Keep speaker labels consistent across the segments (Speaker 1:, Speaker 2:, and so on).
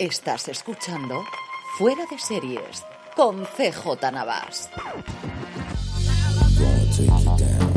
Speaker 1: Estás escuchando Fuera de Series con CJ Navas.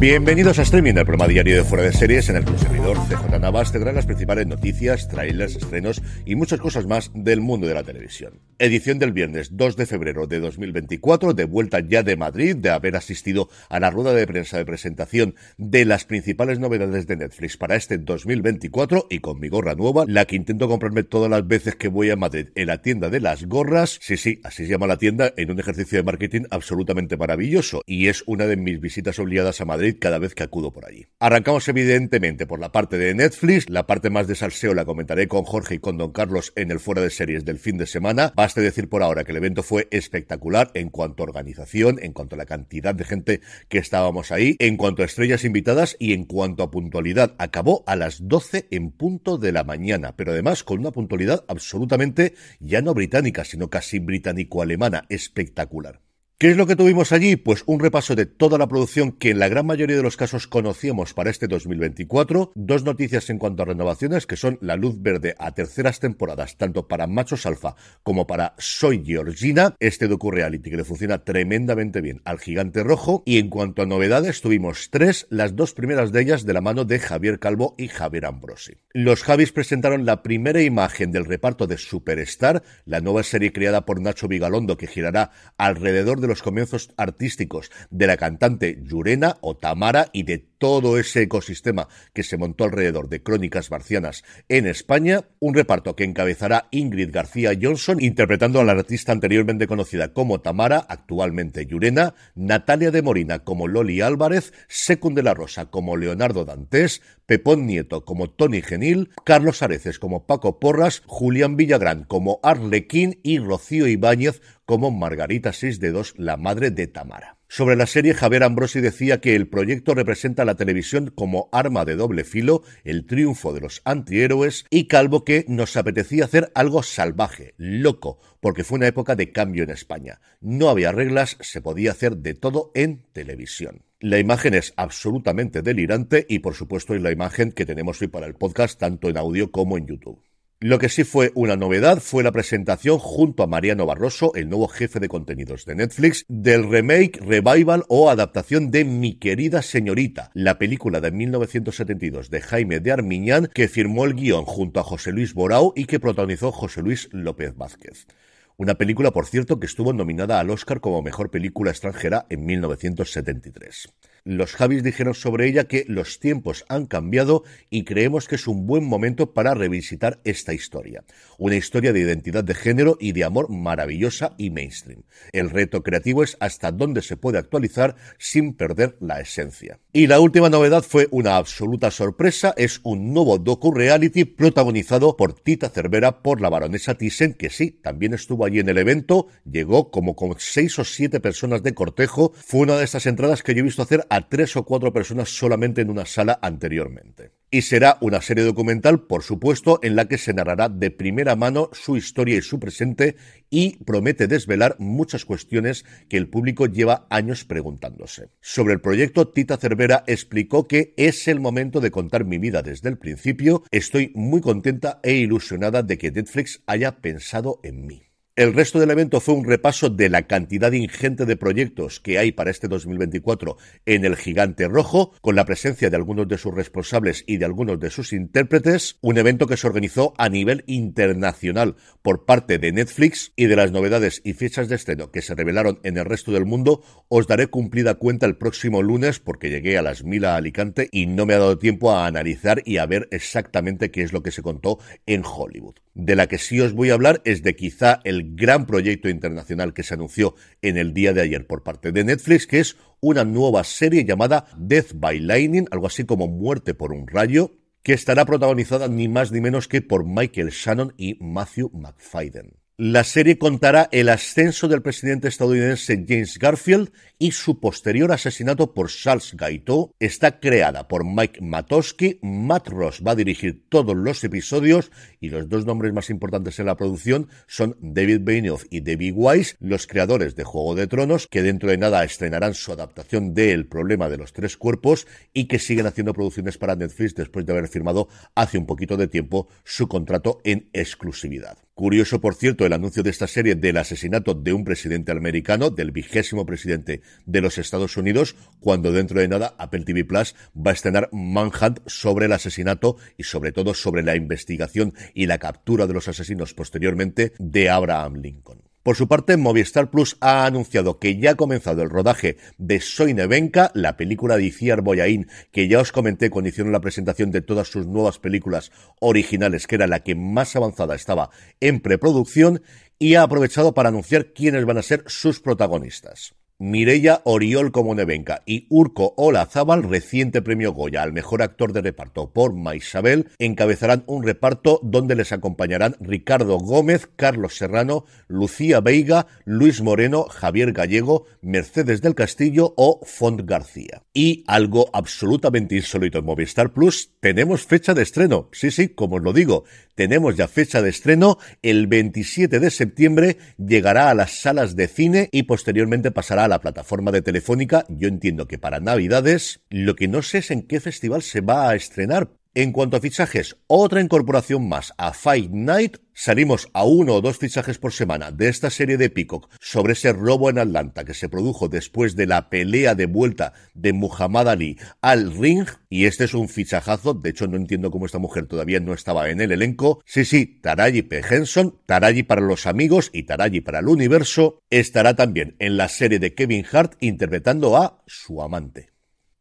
Speaker 2: Bienvenidos a Streaming, el programa diario de Fuera de Series en el que el servidor CJ Navas tendrá las principales noticias, trailers, estrenos y muchas cosas más del mundo de la televisión. Edición del viernes 2 de febrero de 2024, de vuelta ya de Madrid, de haber asistido a la rueda de prensa de presentación de las principales novedades de Netflix para este 2024 y con mi gorra nueva, la que intento comprarme todas las veces que voy a Madrid en la tienda de las gorras. Sí, sí, así se llama la tienda en un ejercicio de marketing absolutamente maravilloso y es una de mis visitas obligadas a Madrid cada vez que acudo por allí. Arrancamos evidentemente por la parte de Netflix, la parte más de salseo la comentaré con Jorge y con Don Carlos en el fuera de series del fin de semana. Baste decir por ahora que el evento fue espectacular en cuanto a organización, en cuanto a la cantidad de gente que estábamos ahí, en cuanto a estrellas invitadas y en cuanto a puntualidad. Acabó a las 12 en punto de la mañana, pero además con una puntualidad absolutamente ya no británica, sino casi británico-alemana, espectacular. ¿Qué es lo que tuvimos allí? Pues un repaso de toda la producción que en la gran mayoría de los casos conocíamos para este 2024, dos noticias en cuanto a renovaciones que son la luz verde a terceras temporadas, tanto para Machos Alfa como para Soy Georgina, este docu-reality que le funciona tremendamente bien al gigante rojo, y en cuanto a novedades tuvimos tres, las dos primeras de ellas de la mano de Javier Calvo y Javier Ambrosi. Los Javis presentaron la primera imagen del reparto de Superstar, la nueva serie creada por Nacho Vigalondo que girará alrededor de los comienzos artísticos de la cantante Yurena o Tamara y de todo ese ecosistema que se montó alrededor de Crónicas Marcianas en España, un reparto que encabezará Ingrid García Johnson interpretando a la artista anteriormente conocida como Tamara, actualmente Yurena, Natalia de Morina como Loli Álvarez, Secund de la Rosa como Leonardo Dantes, Pepón Nieto como Tony Genil, Carlos Areces como Paco Porras, Julián Villagrán como Arlequín y Rocío Ibáñez como Margarita Dedos, la madre de Tamara. Sobre la serie, Javier Ambrosi decía que el proyecto representa la televisión como arma de doble filo, el triunfo de los antihéroes, y Calvo que nos apetecía hacer algo salvaje, loco, porque fue una época de cambio en España. No había reglas, se podía hacer de todo en televisión. La imagen es absolutamente delirante y por supuesto es la imagen que tenemos hoy para el podcast tanto en audio como en YouTube. Lo que sí fue una novedad fue la presentación junto a Mariano Barroso, el nuevo jefe de contenidos de Netflix, del remake, revival o adaptación de Mi querida señorita, la película de 1972 de Jaime de Armiñán que firmó el guion junto a José Luis Borao y que protagonizó José Luis López Vázquez. Una película, por cierto, que estuvo nominada al Oscar como mejor película extranjera en 1973. Los Javis dijeron sobre ella que los tiempos han cambiado y creemos que es un buen momento para revisitar esta historia. Una historia de identidad de género y de amor maravillosa y mainstream. El reto creativo es hasta dónde se puede actualizar sin perder la esencia. Y la última novedad fue una absoluta sorpresa, es un nuevo docu-reality protagonizado por Tita Cervera por la baronesa Thyssen, que sí, también estuvo allí en el evento, llegó como con seis o siete personas de cortejo, fue una de estas entradas que yo he visto hacer a tres o cuatro personas solamente en una sala anteriormente. Y será una serie documental, por supuesto, en la que se narrará de primera mano su historia y su presente y promete desvelar muchas cuestiones que el público lleva años preguntándose. Sobre el proyecto, Tita Cervera explicó que es el momento de contar mi vida desde el principio. Estoy muy contenta e ilusionada de que Netflix haya pensado en mí. El resto del evento fue un repaso de la cantidad ingente de proyectos que hay para este 2024 en el Gigante Rojo, con la presencia de algunos de sus responsables y de algunos de sus intérpretes, un evento que se organizó a nivel internacional por parte de Netflix y de las novedades y fechas de estreno que se revelaron en el resto del mundo, os daré cumplida cuenta el próximo lunes porque llegué a las mil a Alicante y no me ha dado tiempo a analizar y a ver exactamente qué es lo que se contó en Hollywood. De la que sí os voy a hablar es de quizá el gran proyecto internacional que se anunció en el día de ayer por parte de Netflix, que es una nueva serie llamada Death by Lightning, algo así como Muerte por un rayo, que estará protagonizada ni más ni menos que por Michael Shannon y Matthew McFadden. La serie contará el ascenso del presidente estadounidense James Garfield y su posterior asesinato por Charles Gaiteau. Está creada por Mike Matosky. Matt Ross va a dirigir todos los episodios y los dos nombres más importantes en la producción son David Benioff y David Weiss, los creadores de Juego de Tronos, que dentro de nada estrenarán su adaptación de El problema de los tres cuerpos y que siguen haciendo producciones para Netflix después de haber firmado hace un poquito de tiempo su contrato en exclusividad. Curioso, por cierto, el anuncio de esta serie del asesinato de un presidente americano, del vigésimo presidente de los Estados Unidos, cuando dentro de nada Apple TV Plus va a estrenar Manhunt sobre el asesinato y sobre todo sobre la investigación y la captura de los asesinos posteriormente de Abraham Lincoln. Por su parte, Movistar Plus ha anunciado que ya ha comenzado el rodaje de Soy Nevenka, la película de Iciar Boyain, que ya os comenté cuando hicieron la presentación de todas sus nuevas películas originales, que era la que más avanzada estaba en preproducción, y ha aprovechado para anunciar quiénes van a ser sus protagonistas. Mireia Oriol como Nevenka y Urco Olazábal, reciente premio Goya al mejor actor de reparto por Maisabel, encabezarán un reparto donde les acompañarán Ricardo Gómez, Carlos Serrano, Lucía Veiga, Luis Moreno, Javier Gallego, Mercedes del Castillo o Font García. Y algo absolutamente insólito en Movistar Plus, tenemos fecha de estreno. Sí, sí, como os lo digo, tenemos ya fecha de estreno. El 27 de septiembre llegará a las salas de cine y posteriormente pasará la plataforma de Telefónica, yo entiendo que para Navidades, lo que no sé es en qué festival se va a estrenar. En cuanto a fichajes, otra incorporación más a Fight Night. Salimos a uno o dos fichajes por semana de esta serie de Peacock sobre ese robo en Atlanta que se produjo después de la pelea de vuelta de Muhammad Ali al ring. Y este es un fichajazo. De hecho, no entiendo cómo esta mujer todavía no estaba en el elenco. Sí, sí, Taraji P. Henson, Taraji para los amigos y Taraji para el universo, estará también en la serie de Kevin Hart interpretando a su amante.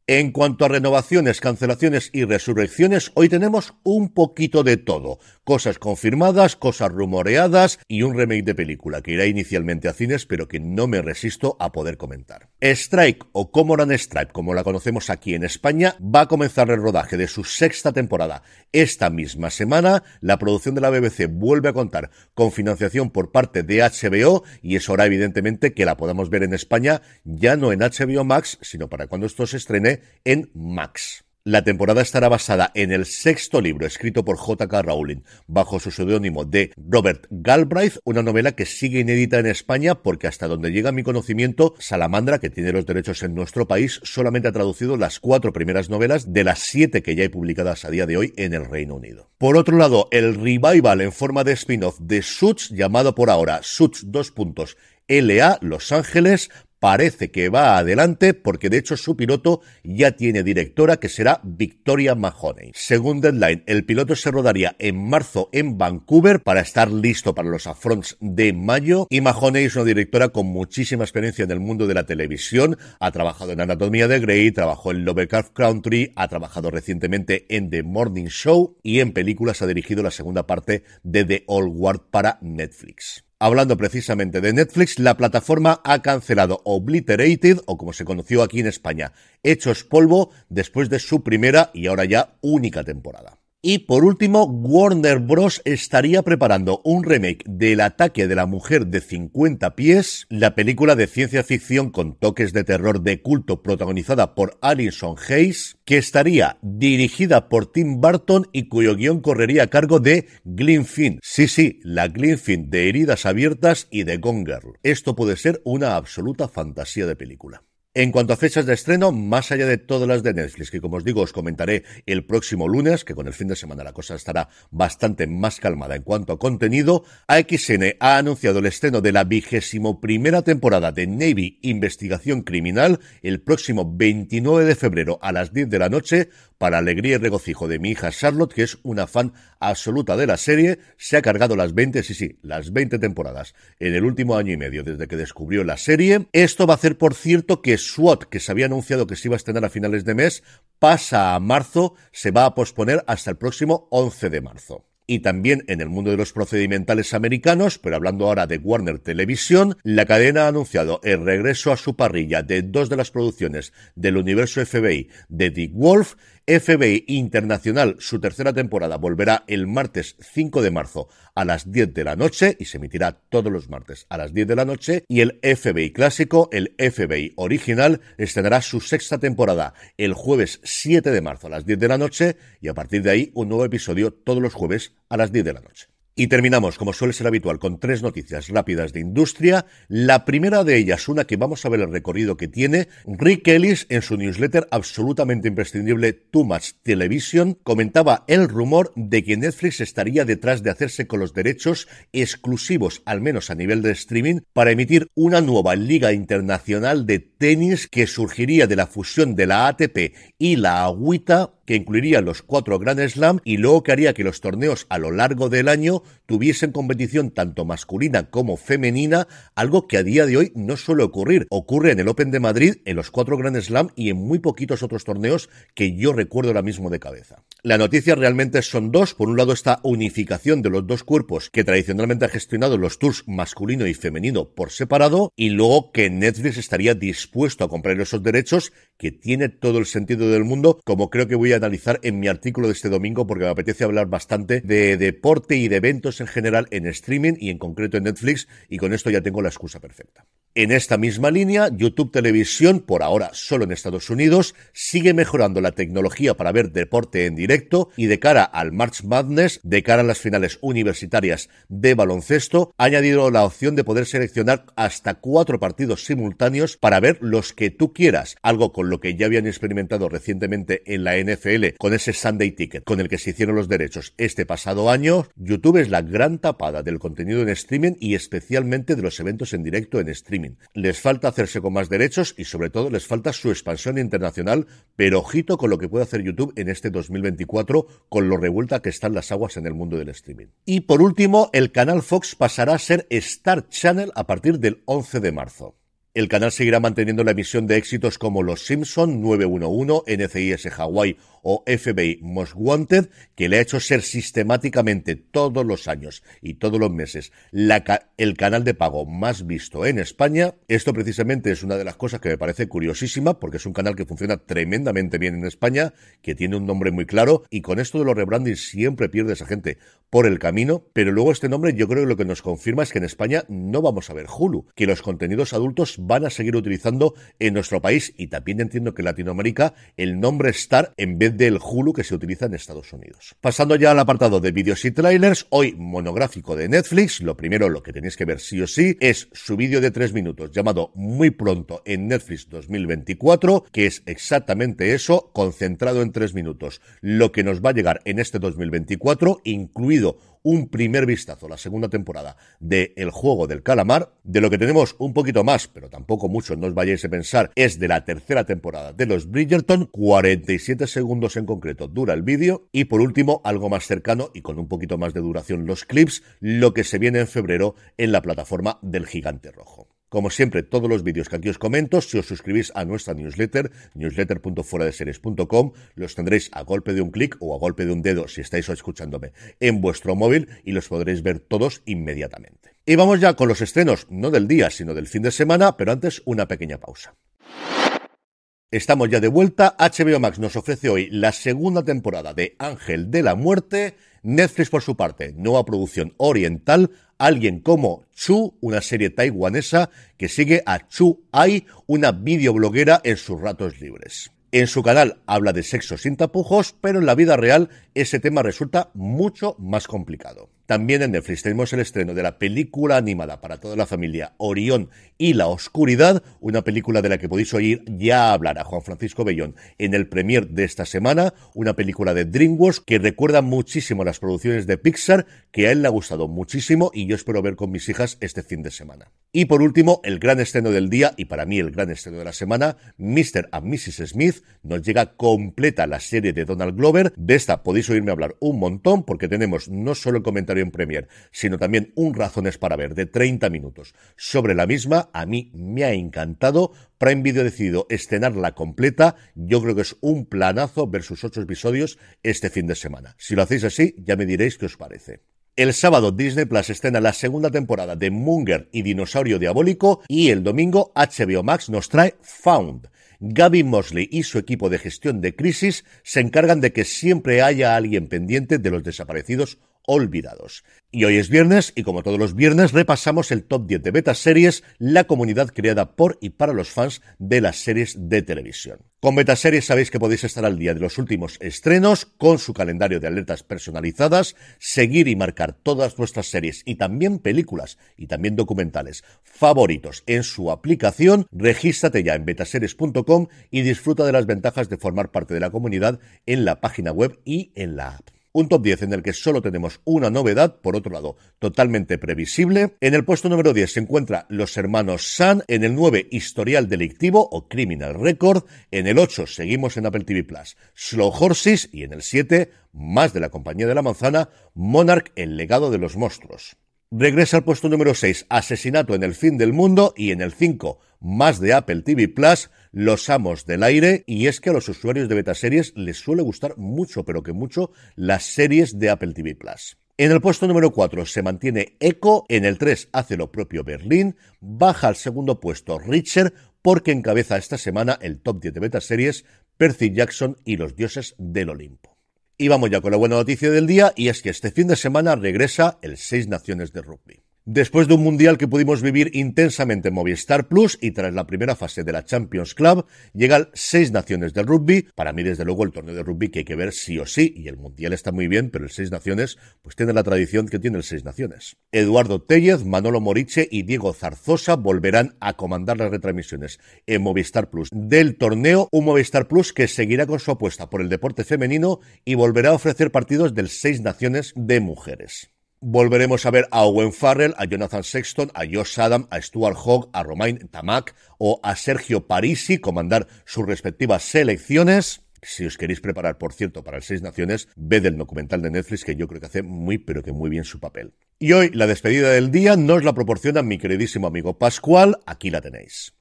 Speaker 2: En cuanto a renovaciones, cancelaciones y resurrecciones, hoy tenemos un poquito de todo. Cosas confirmadas, cosas rumoreadas y un remake de película que irá inicialmente a cines pero que no me resisto a poder comentar. Strike o Comoran Strike, como la conocemos aquí en España, va a comenzar el rodaje de su sexta temporada. Esta misma semana, la producción de la BBC vuelve a contar con financiación por parte de HBO y es hora evidentemente que la podamos ver en España ya no en HBO Max, sino para cuando esto se estrene en Max. La temporada estará basada en el sexto libro escrito por J.K. Rowling bajo su seudónimo de Robert Galbraith, una novela que sigue inédita en España porque hasta donde llega mi conocimiento, Salamandra, que tiene los derechos en nuestro país, solamente ha traducido las cuatro primeras novelas de las siete que ya hay publicadas a día de hoy en el Reino Unido. Por otro lado, el revival en forma de spin-off de Suits, llamado por ahora Suits 2. LA Los Ángeles parece que va adelante porque de hecho su piloto ya tiene directora que será Victoria Mahoney. Según Deadline, el piloto se rodaría en marzo en Vancouver para estar listo para los afronts de mayo y Mahoney es una directora con muchísima experiencia en el mundo de la televisión, ha trabajado en Anatomía de Grey, trabajó en Lovecraft Country, ha trabajado recientemente en The Morning Show y en películas ha dirigido la segunda parte de The Old Guard para Netflix. Hablando precisamente de Netflix, la plataforma ha cancelado Obliterated, o como se conoció aquí en España, Hechos Polvo, después de su primera y ahora ya única temporada. Y por último, Warner Bros. estaría preparando un remake del ataque de la mujer de 50 pies, la película de ciencia ficción con toques de terror de culto protagonizada por Alison Hayes, que estaría dirigida por Tim Burton y cuyo guion correría a cargo de Glenn Finn. Sí, sí, la Glenn Finn de Heridas Abiertas y de Gone Girl. Esto puede ser una absoluta fantasía de película. En cuanto a fechas de estreno, más allá de todas las de Netflix, que como os digo os comentaré el próximo lunes, que con el fin de semana la cosa estará bastante más calmada en cuanto a contenido, AXN ha anunciado el estreno de la vigésimo primera temporada de Navy Investigación Criminal el próximo 29 de febrero a las 10 de la noche, para alegría y regocijo de mi hija Charlotte, que es una fan absoluta de la serie, se ha cargado las 20, sí, sí, las 20 temporadas en el último año y medio desde que descubrió la serie. Esto va a hacer, por cierto, que SWAT, que se había anunciado que se iba a estrenar a finales de mes, pasa a marzo, se va a posponer hasta el próximo 11 de marzo. Y también en el mundo de los procedimentales americanos, pero hablando ahora de Warner Televisión, la cadena ha anunciado el regreso a su parrilla de dos de las producciones del universo FBI de Dick Wolf FBI Internacional, su tercera temporada, volverá el martes 5 de marzo a las 10 de la noche y se emitirá todos los martes a las 10 de la noche. Y el FBI clásico, el FBI original, estrenará su sexta temporada el jueves 7 de marzo a las 10 de la noche y a partir de ahí un nuevo episodio todos los jueves a las 10 de la noche. Y terminamos, como suele ser habitual, con tres noticias rápidas de industria. La primera de ellas, una que vamos a ver el recorrido que tiene. Rick Ellis, en su newsletter absolutamente imprescindible Too Much Television, comentaba el rumor de que Netflix estaría detrás de hacerse con los derechos exclusivos, al menos a nivel de streaming, para emitir una nueva liga internacional de tenis que surgiría de la fusión de la ATP y la Agüita que incluiría los cuatro Grand Slam y luego que haría que los torneos a lo largo del año tuviesen competición tanto masculina como femenina, algo que a día de hoy no suele ocurrir. Ocurre en el Open de Madrid, en los cuatro Grand Slam y en muy poquitos otros torneos que yo recuerdo ahora mismo de cabeza. La noticia realmente son dos. Por un lado, esta unificación de los dos cuerpos que tradicionalmente ha gestionado los tours masculino y femenino por separado, y luego que Netflix estaría dispuesto a comprar esos derechos, que tiene todo el sentido del mundo, como creo que voy a analizar en mi artículo de este domingo porque me apetece hablar bastante de deporte y de eventos en general en streaming y en concreto en Netflix y con esto ya tengo la excusa perfecta. En esta misma línea, YouTube Televisión, por ahora solo en Estados Unidos, sigue mejorando la tecnología para ver deporte en directo y de cara al March Madness, de cara a las finales universitarias de baloncesto, ha añadido la opción de poder seleccionar hasta cuatro partidos simultáneos para ver los que tú quieras, algo con lo que ya habían experimentado recientemente en la NFL con ese Sunday Ticket con el que se hicieron los derechos este pasado año. YouTube es la gran tapada del contenido en streaming y especialmente de los eventos en directo en streaming. Les falta hacerse con más derechos y sobre todo les falta su expansión internacional, pero ojito con lo que puede hacer YouTube en este 2024 con lo revuelta que están las aguas en el mundo del streaming. Y por último, el canal Fox pasará a ser Star Channel a partir del 11 de marzo. El canal seguirá manteniendo la emisión de éxitos como Los Simpson, 911, NCIS Hawaii o FBI Most Wanted, que le ha hecho ser sistemáticamente todos los años y todos los meses el canal de pago más visto en España. Esto precisamente es una de las cosas que me parece curiosísima, porque es un canal que funciona tremendamente bien en España, que tiene un nombre muy claro, y con esto de los rebranding siempre pierde esa gente por el camino, pero luego este nombre yo creo que lo que nos confirma es que en España no vamos a ver Hulu, que los contenidos adultos van a seguir utilizando en nuestro país, y también entiendo que en Latinoamérica el nombre Star en vez del Hulu que se utiliza en Estados Unidos. Pasando ya al apartado de vídeos y trailers, hoy monográfico de Netflix, lo primero, lo que tenéis que ver sí o sí, es su vídeo de tres minutos llamado Muy pronto en Netflix 2024, que es exactamente eso, concentrado en tres minutos. Lo que nos va a llegar en este 2024, incluido un primer vistazo a la segunda temporada de El juego del calamar. De lo que tenemos un poquito más, pero tampoco mucho, no os vayáis a pensar, es de la tercera temporada de los Bridgerton. 47 segundos en concreto dura el vídeo. Y por último, algo más cercano y con un poquito más de duración, los clips, lo que se viene en febrero en la plataforma del Gigante Rojo. Como siempre, todos los vídeos que aquí os comento, si os suscribís a nuestra newsletter, newsletter.fueradeseries.com, los tendréis a golpe de un clic o a golpe de un dedo si estáis escuchándome en vuestro móvil y los podréis ver todos inmediatamente. Y vamos ya con los estrenos, no del día, sino del fin de semana, pero antes una pequeña pausa. Estamos ya de vuelta. HBO Max nos ofrece hoy la segunda temporada de Ángel de la Muerte. Netflix, por su parte, nueva producción oriental alguien como Chu, una serie taiwanesa que sigue a Chu Ai, una videobloguera en sus ratos libres. En su canal habla de sexo sin tapujos, pero en la vida real ese tema resulta mucho más complicado. También en Netflix tenemos el estreno de la película animada para toda la familia Orión y la Oscuridad, una película de la que podéis oír ya hablar a Juan Francisco Bellón en el premier de esta semana, una película de DreamWorks que recuerda muchísimo las producciones de Pixar, que a él le ha gustado muchísimo y yo espero ver con mis hijas este fin de semana. Y por último, el gran estreno del día y para mí el gran estreno de la semana, Mr. and Mrs. Smith, nos llega completa la serie de Donald Glover. De esta podéis oírme hablar un montón porque tenemos no solo el comentario en Premier, sino también un Razones para ver de 30 minutos. Sobre la misma, a mí me ha encantado. Prime Video ha decidido estrenarla completa. Yo creo que es un planazo ver sus ocho episodios este fin de semana. Si lo hacéis así, ya me diréis qué os parece. El sábado Disney Plus estrena la segunda temporada de Munger y Dinosaurio Diabólico y el domingo HBO Max nos trae Found. Gavin Mosley y su equipo de gestión de crisis se encargan de que siempre haya alguien pendiente de los desaparecidos olvidados. Y hoy es viernes y como todos los viernes repasamos el top 10 de beta series, la comunidad creada por y para los fans de las series de televisión. Con beta series sabéis que podéis estar al día de los últimos estrenos, con su calendario de alertas personalizadas, seguir y marcar todas vuestras series y también películas y también documentales favoritos en su aplicación. Regístrate ya en betaseries.com y disfruta de las ventajas de formar parte de la comunidad en la página web y en la app. Un top 10 en el que solo tenemos una novedad, por otro lado, totalmente previsible. En el puesto número 10 se encuentra Los Hermanos San, en el 9 Historial Delictivo o Criminal Record, en el 8 seguimos en Apple TV Plus Slow Horses y en el 7, más de la Compañía de la Manzana, Monarch, el legado de los monstruos. Regresa al puesto número 6, Asesinato en el fin del mundo, y en el 5, más de Apple TV Plus, Los Amos del Aire, y es que a los usuarios de beta series les suele gustar mucho, pero que mucho, las series de Apple TV Plus. En el puesto número 4 se mantiene Echo, en el 3 hace lo propio Berlín, baja al segundo puesto Richard, porque encabeza esta semana el top 10 de beta series Percy Jackson y los dioses del Olimpo. Y vamos ya con la buena noticia del día, y es que este fin de semana regresa el Seis Naciones de Rugby. Después de un mundial que pudimos vivir intensamente en Movistar Plus y tras la primera fase de la Champions Club, llegan seis naciones del rugby. Para mí, desde luego, el torneo de rugby que hay que ver sí o sí, y el mundial está muy bien, pero el seis naciones, pues tiene la tradición que tiene el seis naciones. Eduardo Tellez, Manolo Moriche y Diego Zarzosa volverán a comandar las retransmisiones en Movistar Plus del torneo, un Movistar Plus que seguirá con su apuesta por el deporte femenino y volverá a ofrecer partidos del seis naciones de mujeres. Volveremos a ver a Owen Farrell, a Jonathan Sexton, a Josh Adam, a Stuart Hogg, a Romain Tamac o a Sergio Parisi comandar sus respectivas selecciones. Si os queréis preparar, por cierto, para el Seis Naciones, ved el documental de Netflix que yo creo que hace muy, pero que muy bien su papel. Y hoy la despedida del día nos la proporciona mi queridísimo amigo Pascual. Aquí la tenéis.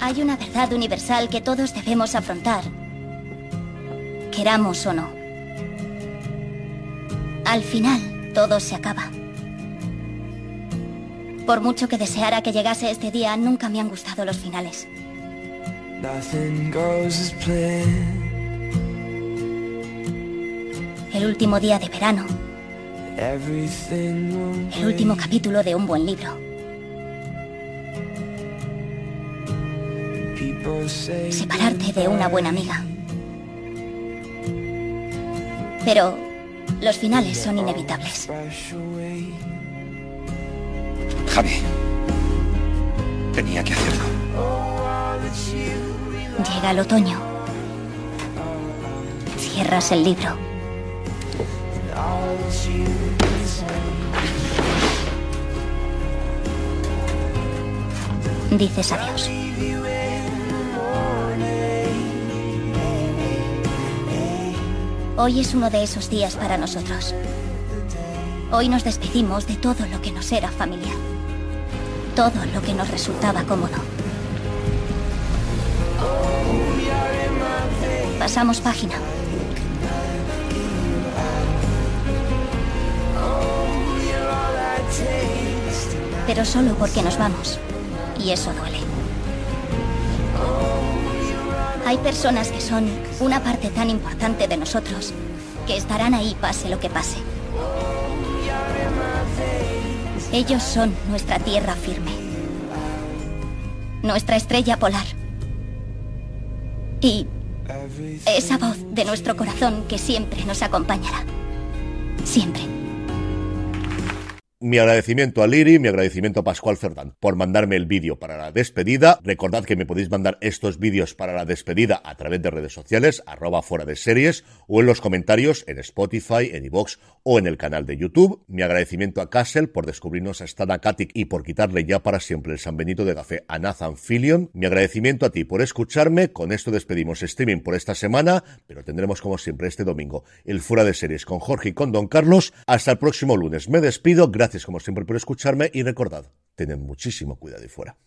Speaker 3: Hay una verdad universal que todos debemos afrontar, queramos o no. Al final, todo se acaba. Por mucho que deseara que llegase este día, nunca me han gustado los finales. El último día de verano. El último capítulo de un buen libro. Separarte de una buena amiga. Pero los finales son inevitables.
Speaker 4: Javi, tenía que hacerlo.
Speaker 3: Llega el otoño. Cierras el libro. Dices adiós. Hoy es uno de esos días para nosotros. Hoy nos despedimos de todo lo que nos era familiar. Todo lo que nos resultaba cómodo. Pasamos página. Pero solo porque nos vamos. Y eso duele. Hay personas que son una parte tan importante de nosotros que estarán ahí pase lo que pase. Ellos son nuestra tierra firme, nuestra estrella polar y esa voz de nuestro corazón que siempre nos acompañará. Siempre.
Speaker 2: Mi agradecimiento a Liri, mi agradecimiento a Pascual Cerdán por mandarme el vídeo para la despedida. Recordad que me podéis mandar estos vídeos para la despedida a través de redes sociales, arroba fuera de series, o en los comentarios en Spotify, en iVoox o en el canal de YouTube. Mi agradecimiento a Castle por descubrirnos a Stana Katic y por quitarle ya para siempre el San Benito de Café a Nathan Fillion. Mi agradecimiento a ti por escucharme. Con esto despedimos streaming por esta semana, pero tendremos como siempre este domingo el fuera de series con Jorge y con Don Carlos. Hasta el próximo lunes. Me despido. Gracias como siempre por escucharme y recordad, tened muchísimo cuidado y fuera.